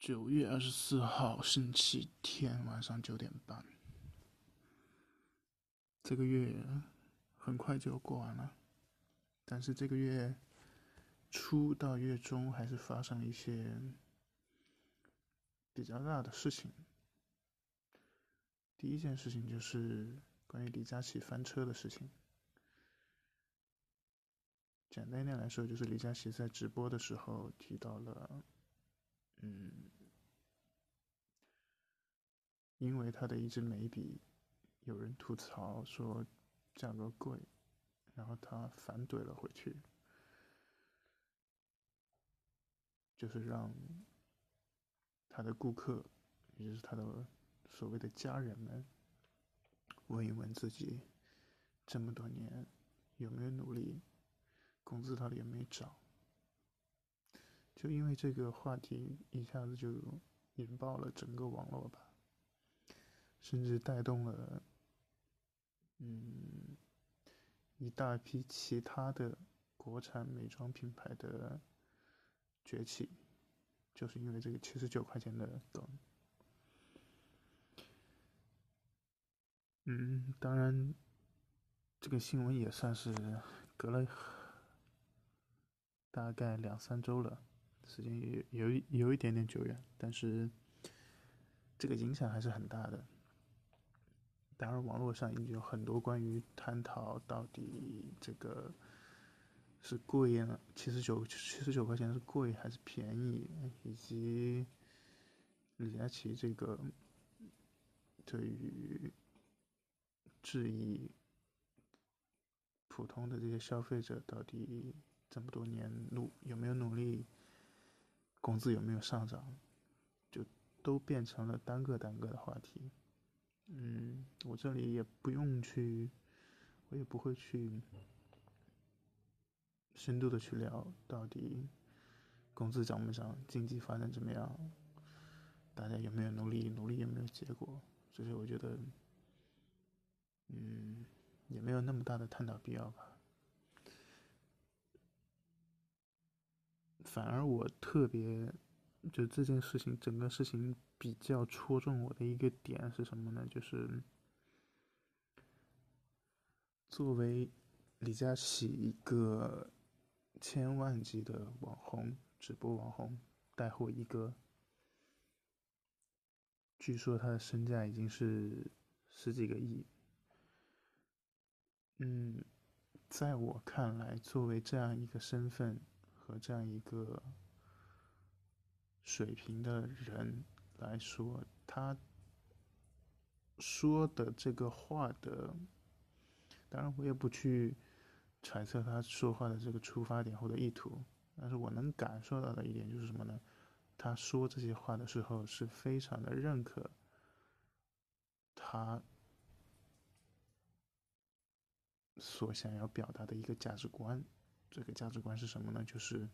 九月二十四号，星期天晚上九点半。这个月很快就过完了，但是这个月初到月中还是发生了一些比较大的事情。第一件事情就是关于李佳琦翻车的事情。简单一点来说，就是李佳琦在直播的时候提到了。嗯，因为他的一支眉笔，有人吐槽说价格贵，然后他反怼了回去，就是让他的顾客，也就是他的所谓的家人们，问一问自己这么多年有没有努力，工资到底有没有涨。就因为这个话题一下子就引爆了整个网络吧，甚至带动了，嗯，一大批其他的国产美妆品牌的崛起，就是因为这个七十九块钱的梗。嗯，当然，这个新闻也算是隔了大概两三周了。时间也有有一点点久远，但是这个影响还是很大的。当然，网络上已经有很多关于探讨到底这个是贵呀，七十九七十九块钱是贵还是便宜，以及李佳琦这个对于质疑普通的这些消费者到底这么多年努有没有努力。工资有没有上涨，就都变成了单个单个的话题。嗯，我这里也不用去，我也不会去深度的去聊到底工资涨没涨，经济发展怎么样，大家有没有努力，努力有没有结果，所以我觉得，嗯，也没有那么大的探讨必要吧。反而我特别，就这件事情，整个事情比较戳中我的一个点是什么呢？就是作为李佳琦一个千万级的网红，直播网红，带货一哥，据说他的身价已经是十几个亿。嗯，在我看来，作为这样一个身份。和这样一个水平的人来说，他说的这个话的，当然我也不去揣测他说话的这个出发点或者意图，但是我能感受到的一点就是什么呢？他说这些话的时候是非常的认可他所想要表达的一个价值观。这个价值观是什么呢？就是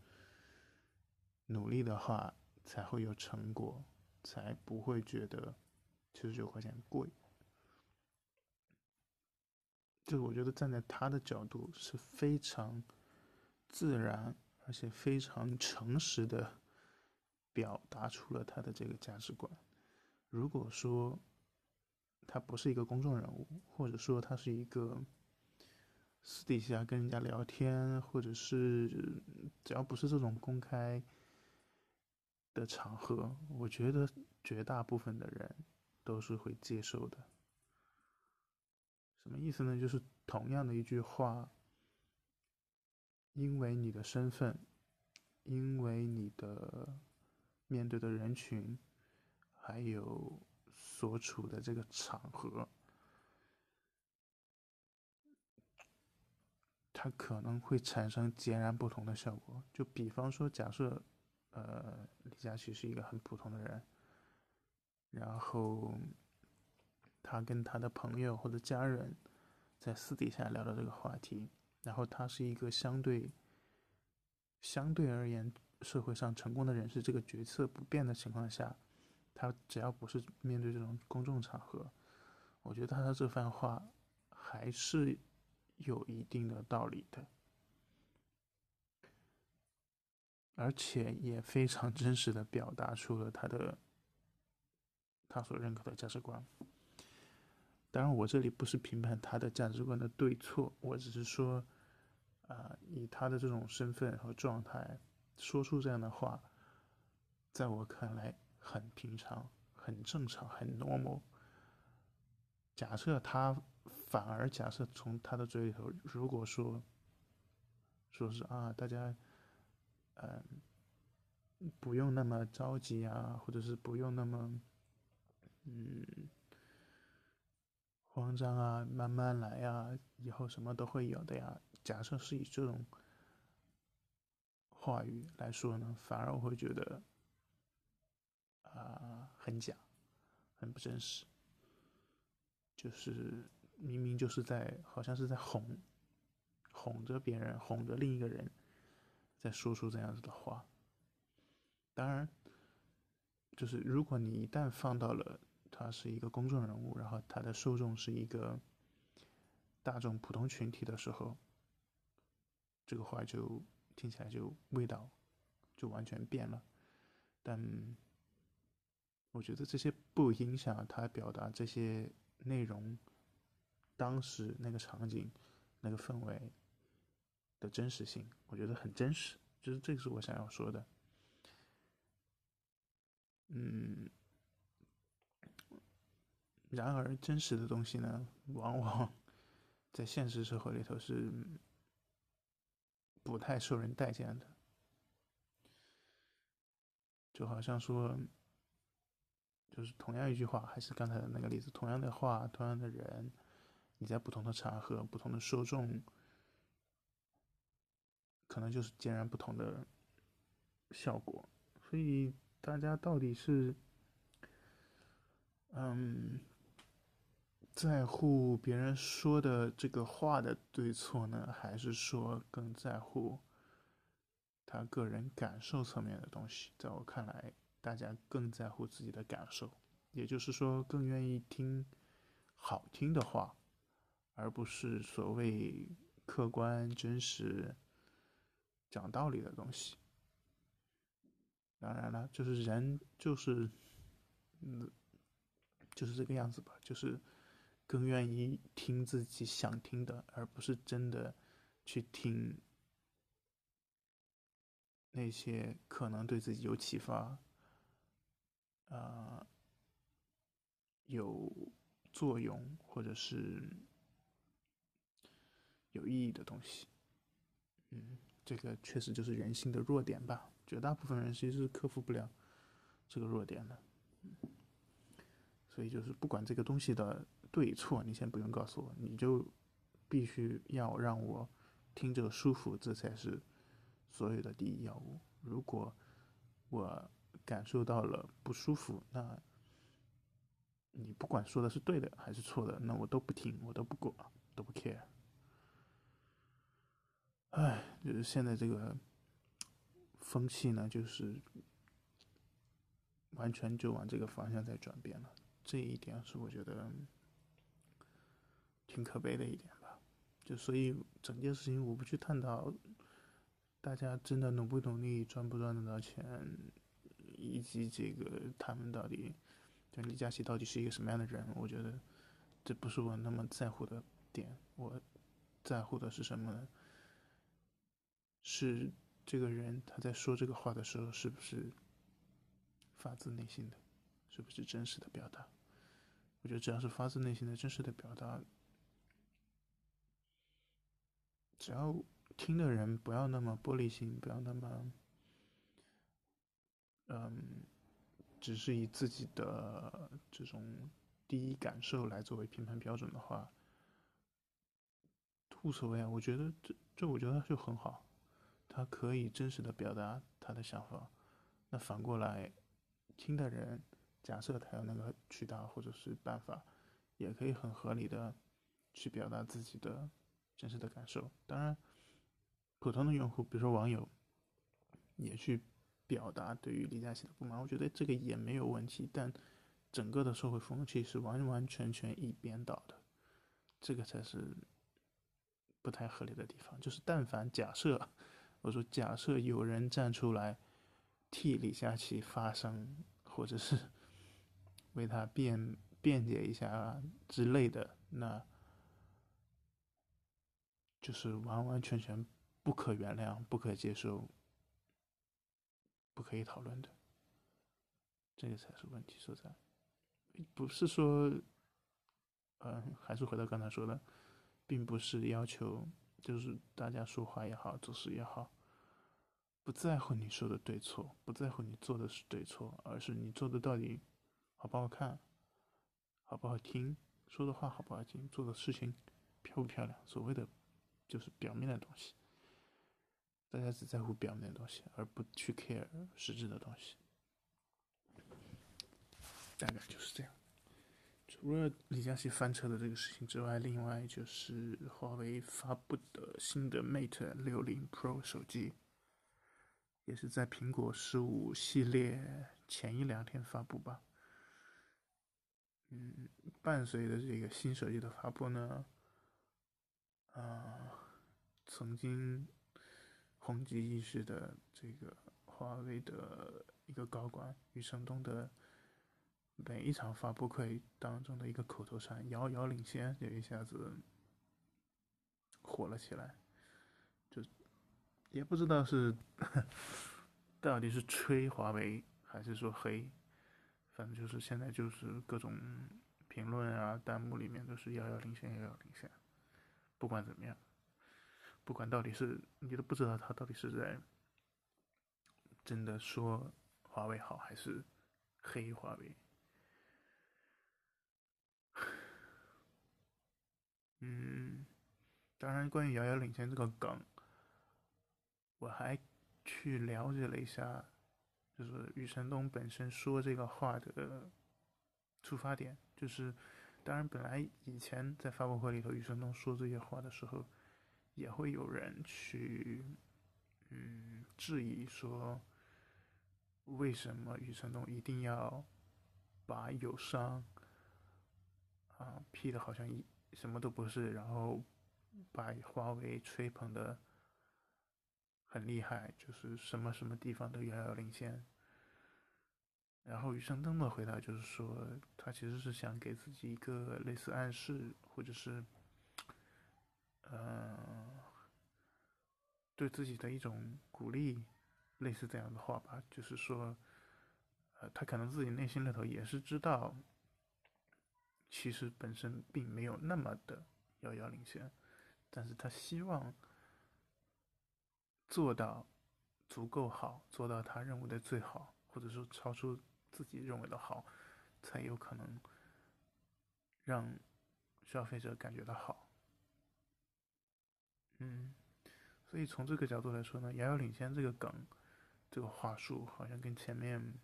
努力的话才会有成果，才不会觉得七十九块钱贵。就是我觉得站在他的角度是非常自然，而且非常诚实的表达出了他的这个价值观。如果说他不是一个公众人物，或者说他是一个。私底下跟人家聊天，或者是只要不是这种公开的场合，我觉得绝大部分的人都是会接受的。什么意思呢？就是同样的一句话，因为你的身份，因为你的面对的人群，还有所处的这个场合。它可能会产生截然不同的效果。就比方说，假设，呃，李佳琦是一个很普通的人，然后他跟他的朋友或者家人在私底下聊到这个话题，然后他是一个相对相对而言社会上成功的人士，这个角色不变的情况下，他只要不是面对这种公众场合，我觉得他的这番话还是。有一定的道理的，而且也非常真实的表达出了他的他所认可的价值观。当然，我这里不是评判他的价值观的对错，我只是说，啊，以他的这种身份和状态说出这样的话，在我看来很平常、很正常、很 normal。假设他反而假设从他的嘴里头，如果说说是啊，大家，嗯，不用那么着急啊，或者是不用那么，嗯，慌张啊，慢慢来呀，以后什么都会有的呀。假设是以这种话语来说呢，反而我会觉得啊，很假，很不真实。就是明明就是在，好像是在哄，哄着别人，哄着另一个人，在说出这样子的话。当然，就是如果你一旦放到了他是一个公众人物，然后他的受众是一个大众普通群体的时候，这个话就听起来就味道就完全变了。但我觉得这些不影响他表达这些。内容，当时那个场景，那个氛围的真实性，我觉得很真实，就是这个是我想要说的。嗯，然而真实的东西呢，往往在现实社会里头是不太受人待见的，就好像说。就是同样一句话，还是刚才的那个例子，同样的话，同样的人，你在不同的场合、不同的受众，可能就是截然不同的效果。所以大家到底是，嗯，在乎别人说的这个话的对错呢，还是说更在乎他个人感受层面的东西？在我看来。大家更在乎自己的感受，也就是说，更愿意听好听的话，而不是所谓客观、真实、讲道理的东西。当然了，就是人就是，嗯，就是这个样子吧，就是更愿意听自己想听的，而不是真的去听那些可能对自己有启发。呃，有作用或者是有意义的东西，嗯，这个确实就是人性的弱点吧。绝大部分人其实是克服不了这个弱点的，所以就是不管这个东西的对错，你先不用告诉我，你就必须要让我听着舒服，这才是所有的第一要务。如果我。感受到了不舒服，那你不管说的是对的还是错的，那我都不听，我都不管，都不 care。唉，就是现在这个风气呢，就是完全就往这个方向在转变了，这一点是我觉得挺可悲的一点吧。就所以整件事情，我不去探讨大家真的努不努力，赚不赚得到钱。以及这个他们到底，就李佳琦到底是一个什么样的人？我觉得这不是我那么在乎的点。我在乎的是什么呢？是这个人他在说这个话的时候，是不是发自内心的，是不是真实的表达？我觉得只要是发自内心的真实的表达，只要听的人不要那么玻璃心，不要那么。嗯，只是以自己的这种第一感受来作为评判标准的话，无所谓啊。我觉得这这，我觉得就很好，他可以真实的表达他的想法。那反过来，听的人，假设他有那个渠道或者是办法，也可以很合理的去表达自己的真实的感受。当然，普通的用户，比如说网友，也去。表达对于李佳琦的不满，我觉得这个也没有问题，但整个的社会风气是完完全全一边倒的，这个才是不太合理的地方。就是但凡假设我说假设有人站出来替李佳琦发声，或者是为他辩辩解一下之类的，那就是完完全全不可原谅、不可接受、不可以讨论的。这个才是问题所在，不是说，嗯，还是回到刚才说的，并不是要求，就是大家说话也好，做事也好，不在乎你说的对错，不在乎你做的是对错，而是你做的到底好不好看，好不好听，说的话好不好听，做的事情漂不漂亮，所谓的就是表面的东西，大家只在乎表面的东西，而不去 care 实质的东西。大概就是这样。除了李佳琦翻车的这个事情之外，另外就是华为发布的新的 Mate 六零 Pro 手机，也是在苹果十五系列前一两天发布吧。嗯，伴随着这个新手机的发布呢，啊，曾经红极一时的这个华为的一个高管余承东的。每一场发布会当中的一个口头禅“遥遥领先”就一下子火了起来，就也不知道是到底是吹华为还是说黑，反正就是现在就是各种评论啊、弹幕里面都是“遥遥领先，遥遥领先”。不管怎么样，不管到底是你都不知道他到底是在真的说华为好还是黑华为。嗯，当然，关于遥遥领先这个梗，我还去了解了一下，就是余承东本身说这个话的出发点，就是当然本来以前在发布会里头，余承东说这些话的时候，也会有人去嗯质疑说，为什么余承东一定要把友商啊批的好像一。什么都不是，然后把华为吹捧的很厉害，就是什么什么地方都遥遥领先。然后余承东的回答就是说，他其实是想给自己一个类似暗示，或者是，呃，对自己的一种鼓励，类似这样的话吧。就是说，呃，他可能自己内心里头也是知道。其实本身并没有那么的遥遥领先，但是他希望做到足够好，做到他认为的最好，或者说超出自己认为的好，才有可能让消费者感觉到好。嗯，所以从这个角度来说呢，遥遥领先这个梗，这个话术好像跟前面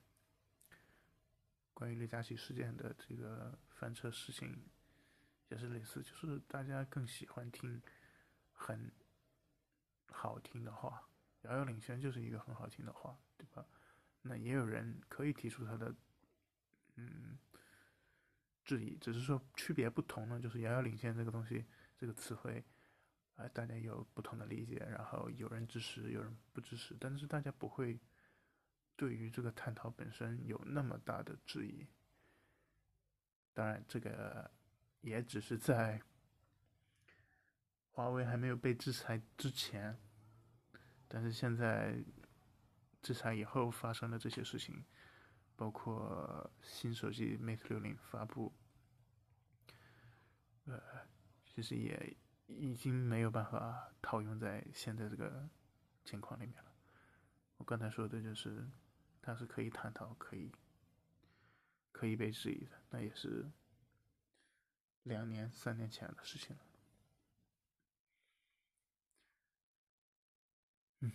关于李佳琦事件的这个。翻车事情也是类似，就是大家更喜欢听很好听的话，遥遥领先就是一个很好听的话，对吧？那也有人可以提出他的嗯质疑，只是说区别不同呢，就是遥遥领先这个东西这个词汇啊，大家有不同的理解，然后有人支持，有人不支持，但是大家不会对于这个探讨本身有那么大的质疑。当然，这个也只是在华为还没有被制裁之前，但是现在制裁以后发生的这些事情，包括新手机 Mate 六零发布，呃，其实也已经没有办法套用在现在这个情况里面了。我刚才说的就是，它是可以探讨，可以。可以被质疑的，那也是两年、三年前的事情了。嗯，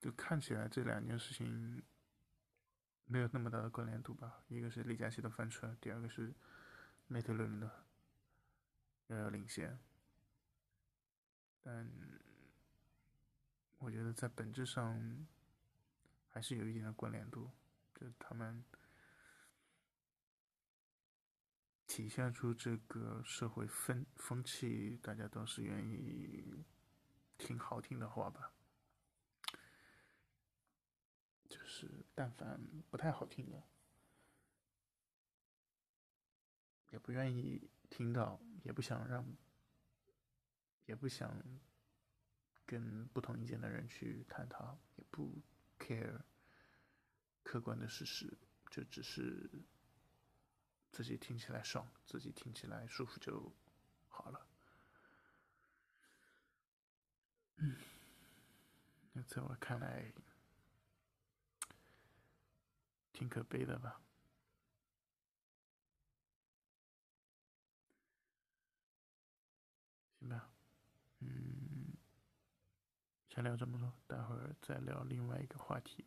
就看起来这两件事情没有那么大的关联度吧。一个是李佳琦的翻车，第二个是 Mate 六零的遥遥领先。但我觉得在本质上还是有一定的关联度，就他们。体现出这个社会风风气，大家都是愿意听好听的话吧，就是但凡不太好听的，也不愿意听到，也不想让，也不想跟不同意见的人去探讨，也不 care 客观的事实，就只是自己听起来爽，自己听起来舒服就好了。嗯，那在我看来。挺可悲的吧？行吧，嗯，先聊这么多，待会儿再聊另外一个话题。